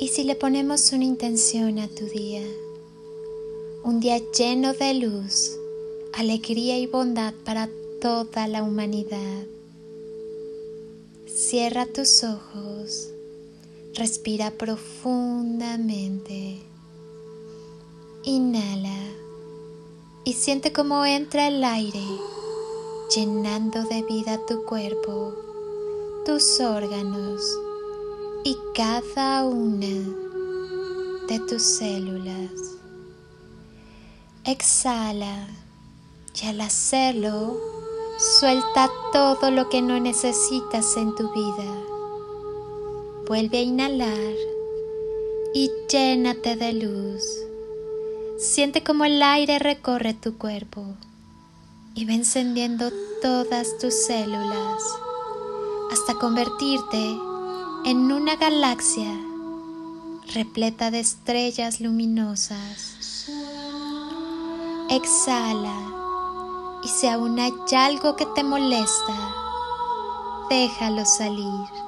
¿Y si le ponemos una intención a tu día? Un día lleno de luz, alegría y bondad para toda la humanidad. Cierra tus ojos, respira profundamente, inhala y siente cómo entra el aire llenando de vida tu cuerpo, tus órganos y cada una de tus células. Exhala y al hacerlo, suelta todo lo que no necesitas en tu vida. Vuelve a inhalar y llénate de luz. Siente como el aire recorre tu cuerpo y va encendiendo todas tus células hasta convertirte en una galaxia repleta de estrellas luminosas. Exhala y si aún hay algo que te molesta, déjalo salir.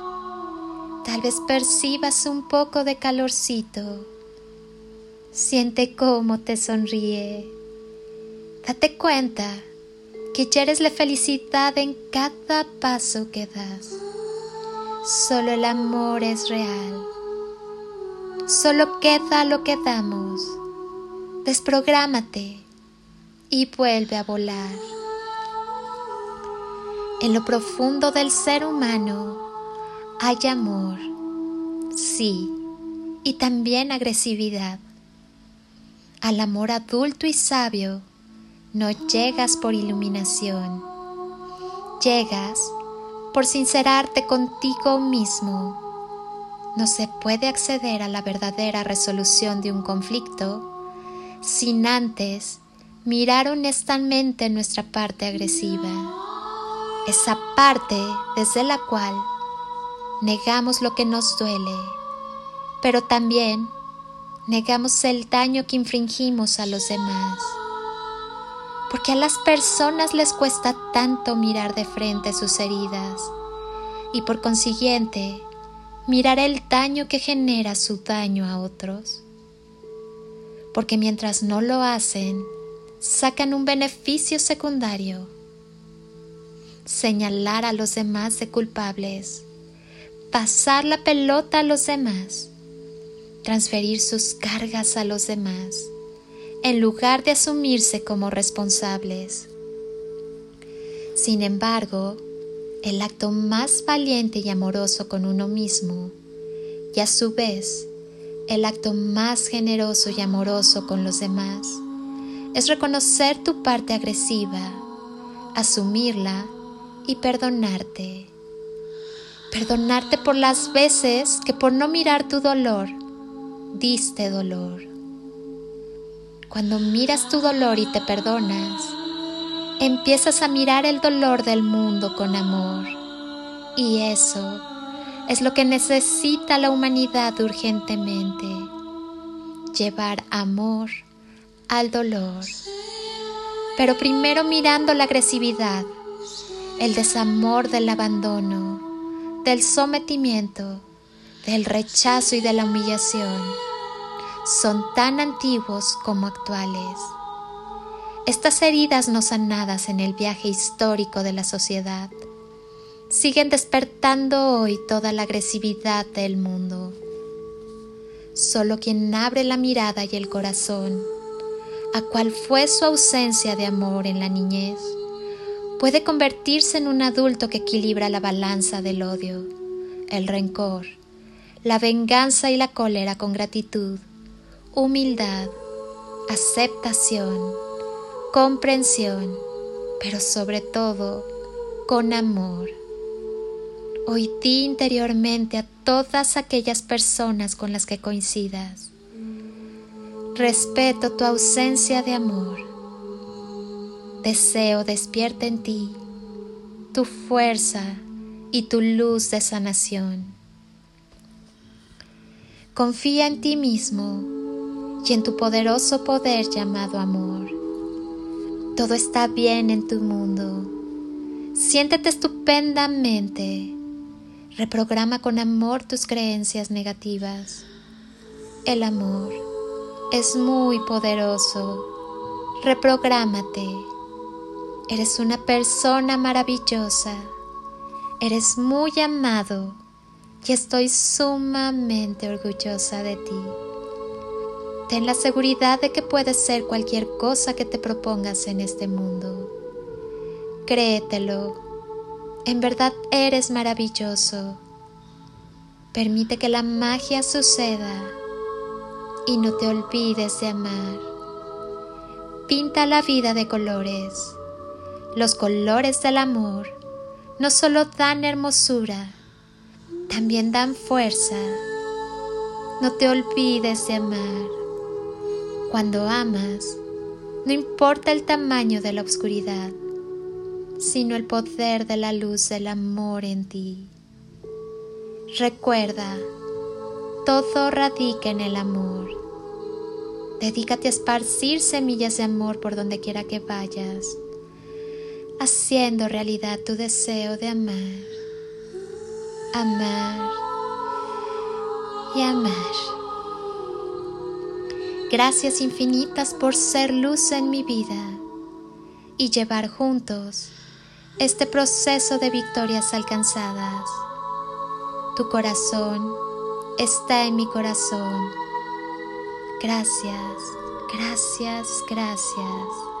Tal vez percibas un poco de calorcito. Siente cómo te sonríe. Date cuenta que ya eres la felicidad en cada paso que das. Solo el amor es real. Solo queda lo que damos. Desprográmate y vuelve a volar. En lo profundo del ser humano hay amor, sí, y también agresividad. Al amor adulto y sabio no llegas por iluminación, llegas por sincerarte contigo mismo. No se puede acceder a la verdadera resolución de un conflicto sin antes mirar honestamente nuestra parte agresiva, esa parte desde la cual negamos lo que nos duele, pero también negamos el daño que infringimos a los demás. Porque a las personas les cuesta tanto mirar de frente sus heridas y por consiguiente mirar el daño que genera su daño a otros. Porque mientras no lo hacen, sacan un beneficio secundario. Señalar a los demás de culpables, pasar la pelota a los demás, transferir sus cargas a los demás, en lugar de asumirse como responsables. Sin embargo, el acto más valiente y amoroso con uno mismo y a su vez el acto más generoso y amoroso con los demás es reconocer tu parte agresiva, asumirla y perdonarte. Perdonarte por las veces que por no mirar tu dolor, diste dolor. Cuando miras tu dolor y te perdonas, empiezas a mirar el dolor del mundo con amor. Y eso es lo que necesita la humanidad urgentemente. Llevar amor al dolor. Pero primero mirando la agresividad, el desamor del abandono, del sometimiento, del rechazo y de la humillación. Son tan antiguos como actuales. Estas heridas no sanadas en el viaje histórico de la sociedad siguen despertando hoy toda la agresividad del mundo. Solo quien abre la mirada y el corazón a cuál fue su ausencia de amor en la niñez, puede convertirse en un adulto que equilibra la balanza del odio, el rencor, la venganza y la cólera con gratitud, humildad, aceptación, comprensión, pero sobre todo con amor. Hoy di interiormente a todas aquellas personas con las que coincidas. Respeto tu ausencia de amor. Deseo despierta en ti tu fuerza y tu luz de sanación. Confía en ti mismo y en tu poderoso poder llamado amor. Todo está bien en tu mundo. Siéntete estupendamente. Reprograma con amor tus creencias negativas. El amor es muy poderoso. Reprográmate. Eres una persona maravillosa. Eres muy amado y estoy sumamente orgullosa de ti. Ten la seguridad de que puedes ser cualquier cosa que te propongas en este mundo. Créetelo. En verdad eres maravilloso. Permite que la magia suceda y no te olvides de amar. Pinta la vida de colores. Los colores del amor no solo dan hermosura, también dan fuerza. No te olvides de amar. Cuando amas, no importa el tamaño de la oscuridad, sino el poder de la luz del amor en ti. Recuerda, todo radica en el amor. Dedícate a esparcir semillas de amor por donde quiera que vayas, haciendo realidad tu deseo de amar, amar y amar. Gracias infinitas por ser luz en mi vida y llevar juntos este proceso de victorias alcanzadas. Tu corazón está en mi corazón. Gracias, gracias, gracias.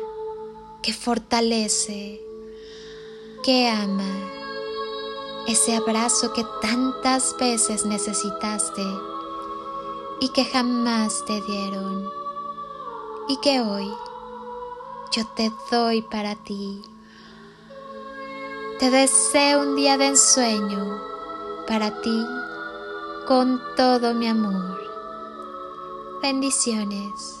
que fortalece, que ama, ese abrazo que tantas veces necesitaste y que jamás te dieron y que hoy yo te doy para ti. Te deseo un día de ensueño para ti con todo mi amor. Bendiciones